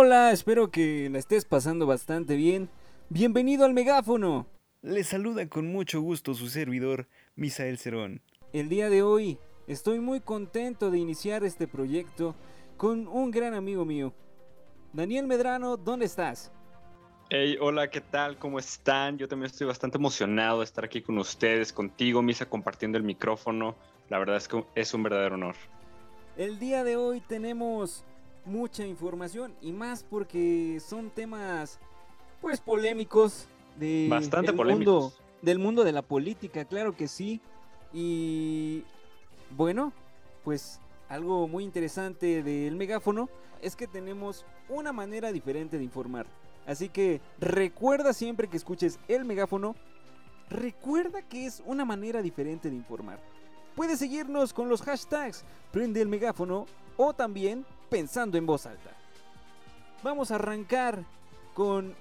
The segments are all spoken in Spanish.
hola, espero que la estés pasando bastante bien. Bienvenido al megáfono. Le saluda con mucho gusto su servidor, Misael Cerón. El día de hoy estoy muy contento de iniciar este proyecto con un gran amigo mío. Daniel Medrano, ¿dónde estás? Hey, hola, ¿qué tal? ¿Cómo están? Yo también estoy bastante emocionado de estar aquí con ustedes, contigo, Misa, compartiendo el micrófono. La verdad es que es un verdadero honor. El día de hoy tenemos mucha información y más porque son temas pues polémicos de bastante del polémicos mundo, del mundo de la política, claro que sí. Y bueno, pues algo muy interesante del megáfono es que tenemos una manera diferente de informar. Así que recuerda siempre que escuches el megáfono, recuerda que es una manera diferente de informar. Puedes seguirnos con los hashtags prende el megáfono o también pensando en voz alta. Vamos a arrancar con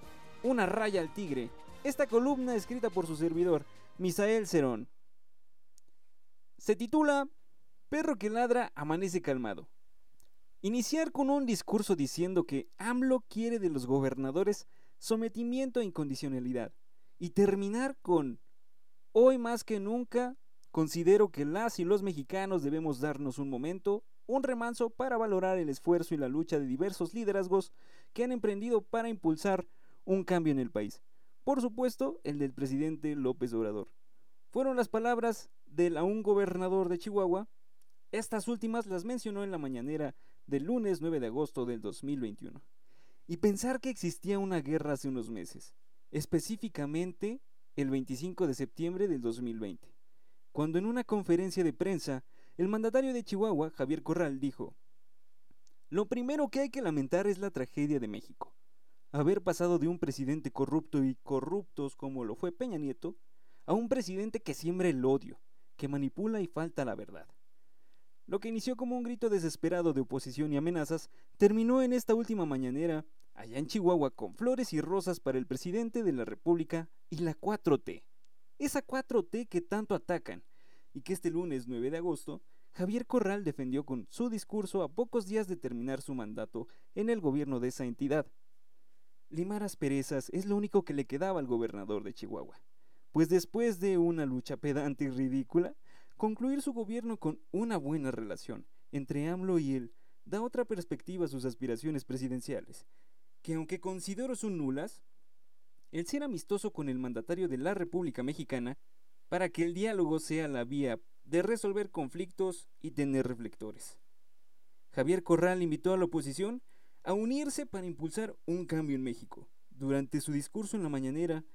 una raya al tigre. Esta columna escrita por su servidor, Misael Cerón. Se titula Perro que ladra amanece calmado. Iniciar con un discurso diciendo que AMLO quiere de los gobernadores sometimiento e incondicionalidad. Y terminar con Hoy más que nunca considero que las y los mexicanos debemos darnos un momento, un remanso para valorar el esfuerzo y la lucha de diversos liderazgos que han emprendido para impulsar un cambio en el país. Por supuesto, el del presidente López Obrador. Fueron las palabras del aún gobernador de Chihuahua. Estas últimas las mencionó en la mañanera del lunes 9 de agosto del 2021. Y pensar que existía una guerra hace unos meses, específicamente el 25 de septiembre del 2020, cuando en una conferencia de prensa el mandatario de Chihuahua, Javier Corral, dijo, Lo primero que hay que lamentar es la tragedia de México. Haber pasado de un presidente corrupto y corruptos como lo fue Peña Nieto, a un presidente que siembra el odio, que manipula y falta la verdad. Lo que inició como un grito desesperado de oposición y amenazas terminó en esta última mañanera, allá en Chihuahua, con flores y rosas para el presidente de la República y la 4T. Esa 4T que tanto atacan y que este lunes 9 de agosto Javier Corral defendió con su discurso a pocos días de terminar su mandato en el gobierno de esa entidad. Limar asperezas es lo único que le quedaba al gobernador de Chihuahua, pues después de una lucha pedante y ridícula, concluir su gobierno con una buena relación entre AMLO y él da otra perspectiva a sus aspiraciones presidenciales, que aunque considero son nulas, el ser amistoso con el mandatario de la República Mexicana para que el diálogo sea la vía de resolver conflictos y tener reflectores. Javier Corral invitó a la oposición a unirse para impulsar un cambio en México. Durante su discurso en la mañanera,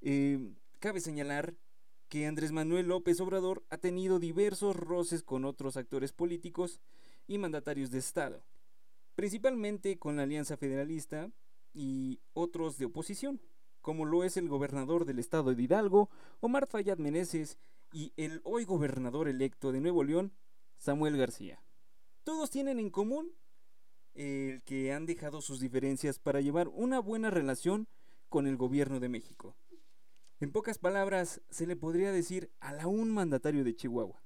eh, cabe señalar que Andrés Manuel López Obrador ha tenido diversos roces con otros actores políticos y mandatarios de Estado, principalmente con la Alianza Federalista y otros de oposición como lo es el gobernador del estado de Hidalgo, Omar Fayad Meneses, y el hoy gobernador electo de Nuevo León, Samuel García. Todos tienen en común el que han dejado sus diferencias para llevar una buena relación con el gobierno de México. En pocas palabras, se le podría decir al aún mandatario de Chihuahua.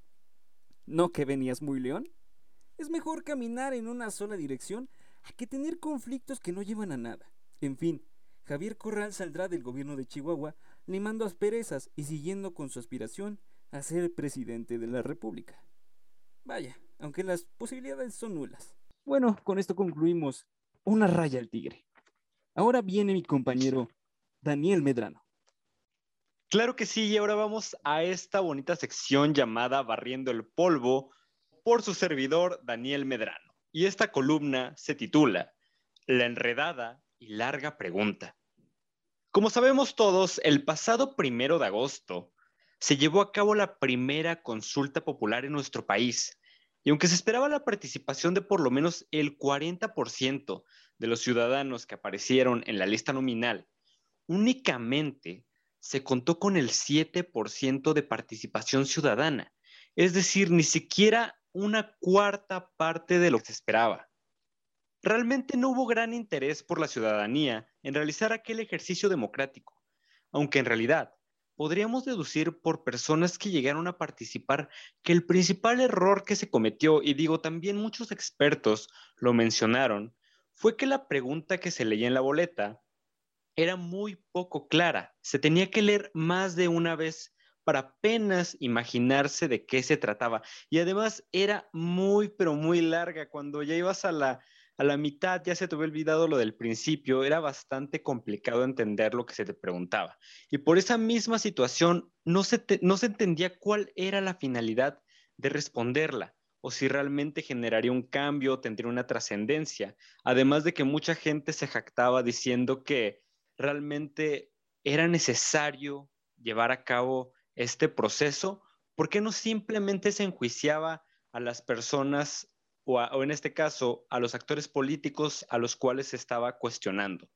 ¿No que venías muy león? Es mejor caminar en una sola dirección a que tener conflictos que no llevan a nada. En fin, Javier Corral saldrá del gobierno de Chihuahua limando asperezas y siguiendo con su aspiración a ser presidente de la República. Vaya, aunque las posibilidades son nulas. Bueno, con esto concluimos una raya al tigre. Ahora viene mi compañero Daniel Medrano. Claro que sí, y ahora vamos a esta bonita sección llamada Barriendo el Polvo por su servidor Daniel Medrano. Y esta columna se titula La enredada y larga pregunta. Como sabemos todos, el pasado primero de agosto se llevó a cabo la primera consulta popular en nuestro país. Y aunque se esperaba la participación de por lo menos el 40% de los ciudadanos que aparecieron en la lista nominal, únicamente se contó con el 7% de participación ciudadana, es decir, ni siquiera una cuarta parte de lo que se esperaba realmente no hubo gran interés por la ciudadanía en realizar aquel ejercicio democrático, aunque en realidad podríamos deducir por personas que llegaron a participar que el principal error que se cometió, y digo también muchos expertos lo mencionaron, fue que la pregunta que se leía en la boleta era muy poco clara. Se tenía que leer más de una vez para apenas imaginarse de qué se trataba. Y además era muy, pero muy larga. Cuando ya ibas a la, a la mitad, ya se te había olvidado lo del principio, era bastante complicado entender lo que se te preguntaba. Y por esa misma situación, no se, no se entendía cuál era la finalidad de responderla o si realmente generaría un cambio, tendría una trascendencia. Además de que mucha gente se jactaba diciendo que realmente era necesario llevar a cabo este proceso, ¿por qué no simplemente se enjuiciaba a las personas o, en este caso a los actores políticos a los cuales se estaba cuestionando?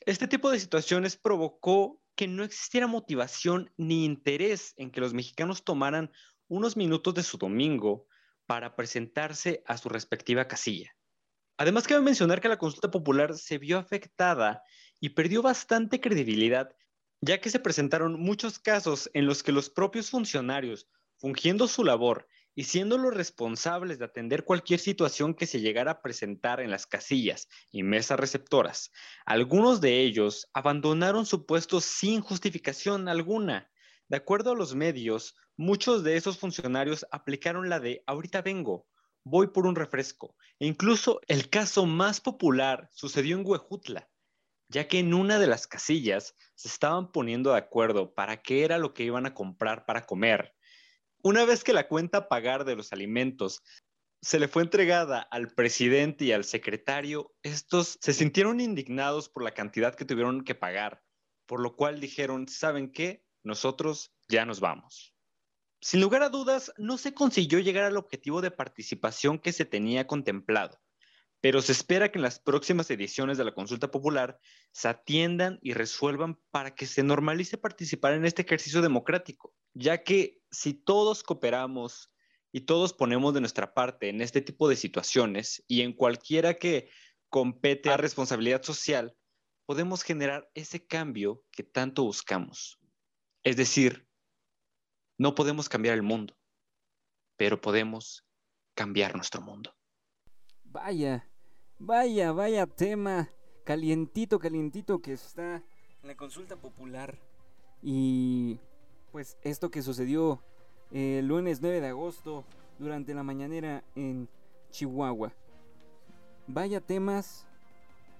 Este tipo de situaciones provocó que no existiera motivación ni interés en que los mexicanos tomaran unos minutos de su domingo para presentarse a su respectiva casilla. Además, cabe mencionar que la consulta popular se vio afectada y perdió bastante credibilidad, ya que se presentaron muchos casos en los que los propios funcionarios, fungiendo su labor y siendo los responsables de atender cualquier situación que se llegara a presentar en las casillas y mesas receptoras, algunos de ellos abandonaron su puesto sin justificación alguna. De acuerdo a los medios, muchos de esos funcionarios aplicaron la de ahorita vengo, voy por un refresco. E incluso el caso más popular sucedió en Huejutla, ya que en una de las casillas se estaban poniendo de acuerdo para qué era lo que iban a comprar para comer. Una vez que la cuenta a pagar de los alimentos se le fue entregada al presidente y al secretario, estos se sintieron indignados por la cantidad que tuvieron que pagar, por lo cual dijeron, ¿saben qué? Nosotros ya nos vamos. Sin lugar a dudas, no se consiguió llegar al objetivo de participación que se tenía contemplado pero se espera que en las próximas ediciones de la consulta popular se atiendan y resuelvan para que se normalice participar en este ejercicio democrático, ya que si todos cooperamos y todos ponemos de nuestra parte en este tipo de situaciones y en cualquiera que compete a responsabilidad social, podemos generar ese cambio que tanto buscamos. Es decir, no podemos cambiar el mundo, pero podemos cambiar nuestro mundo. Vaya, vaya, vaya tema calientito, calientito que está en la consulta popular. Y pues esto que sucedió el lunes 9 de agosto durante la mañanera en Chihuahua. Vaya temas,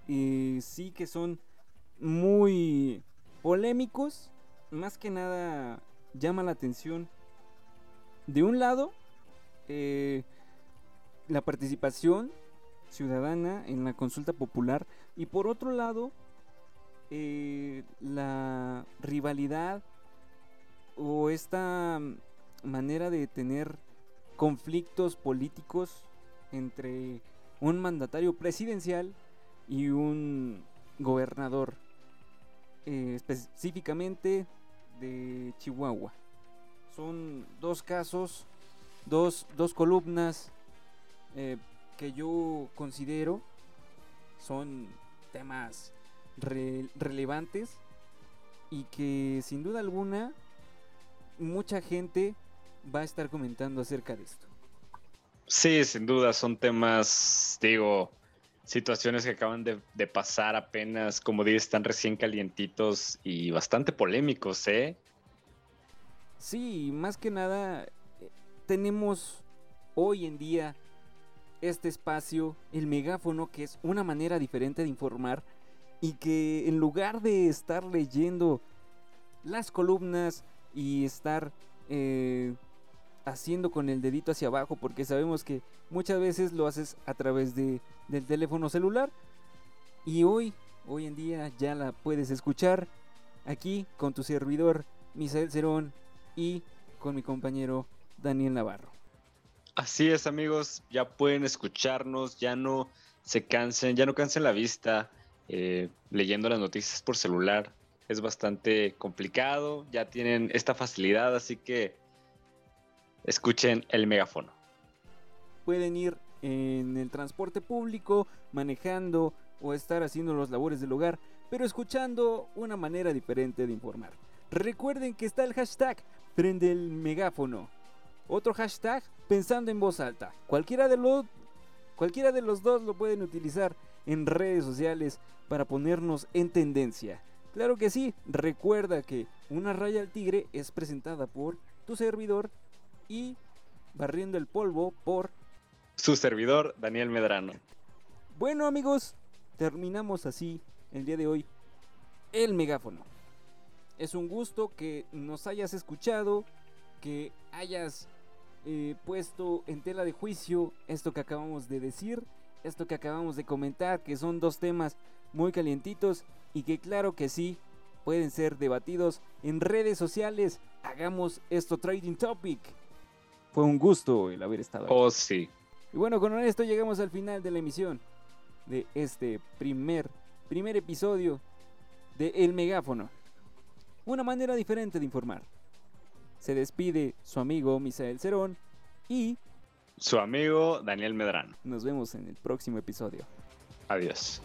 y sí que son muy polémicos. Más que nada llama la atención. De un lado, eh, la participación ciudadana en la consulta popular y por otro lado eh, la rivalidad o esta manera de tener conflictos políticos entre un mandatario presidencial y un gobernador eh, específicamente de Chihuahua. Son dos casos, dos, dos columnas eh, que yo considero son temas relevantes y que sin duda alguna mucha gente va a estar comentando acerca de esto. Sí, sin duda son temas, digo, situaciones que acaban de, de pasar apenas, como dices, están recién calientitos y bastante polémicos, ¿eh? Sí, más que nada eh, tenemos hoy en día este espacio, el megáfono, que es una manera diferente de informar y que en lugar de estar leyendo las columnas y estar eh, haciendo con el dedito hacia abajo, porque sabemos que muchas veces lo haces a través de, del teléfono celular y hoy, hoy en día ya la puedes escuchar aquí con tu servidor Misael Cerón y con mi compañero Daniel Navarro. Así es, amigos, ya pueden escucharnos, ya no se cansen, ya no cansen la vista eh, leyendo las noticias por celular. Es bastante complicado, ya tienen esta facilidad, así que escuchen el megáfono. Pueden ir en el transporte público, manejando o estar haciendo los labores del hogar, pero escuchando una manera diferente de informar. Recuerden que está el hashtag prende el megáfono otro hashtag pensando en voz alta. Cualquiera de, los, cualquiera de los dos lo pueden utilizar en redes sociales para ponernos en tendencia. Claro que sí, recuerda que una raya al tigre es presentada por tu servidor y barriendo el polvo por su servidor Daniel Medrano. Bueno amigos, terminamos así el día de hoy el megáfono. Es un gusto que nos hayas escuchado, que hayas eh, puesto en tela de juicio esto que acabamos de decir, esto que acabamos de comentar, que son dos temas muy calientitos y que claro que sí pueden ser debatidos en redes sociales. Hagamos esto trading topic. Fue un gusto el haber estado aquí. Oh, sí. Y bueno, con esto llegamos al final de la emisión de este primer, primer episodio de El Megáfono. Una manera diferente de informar. Se despide su amigo Misael Cerón y su amigo Daniel Medrano. Nos vemos en el próximo episodio. Adiós.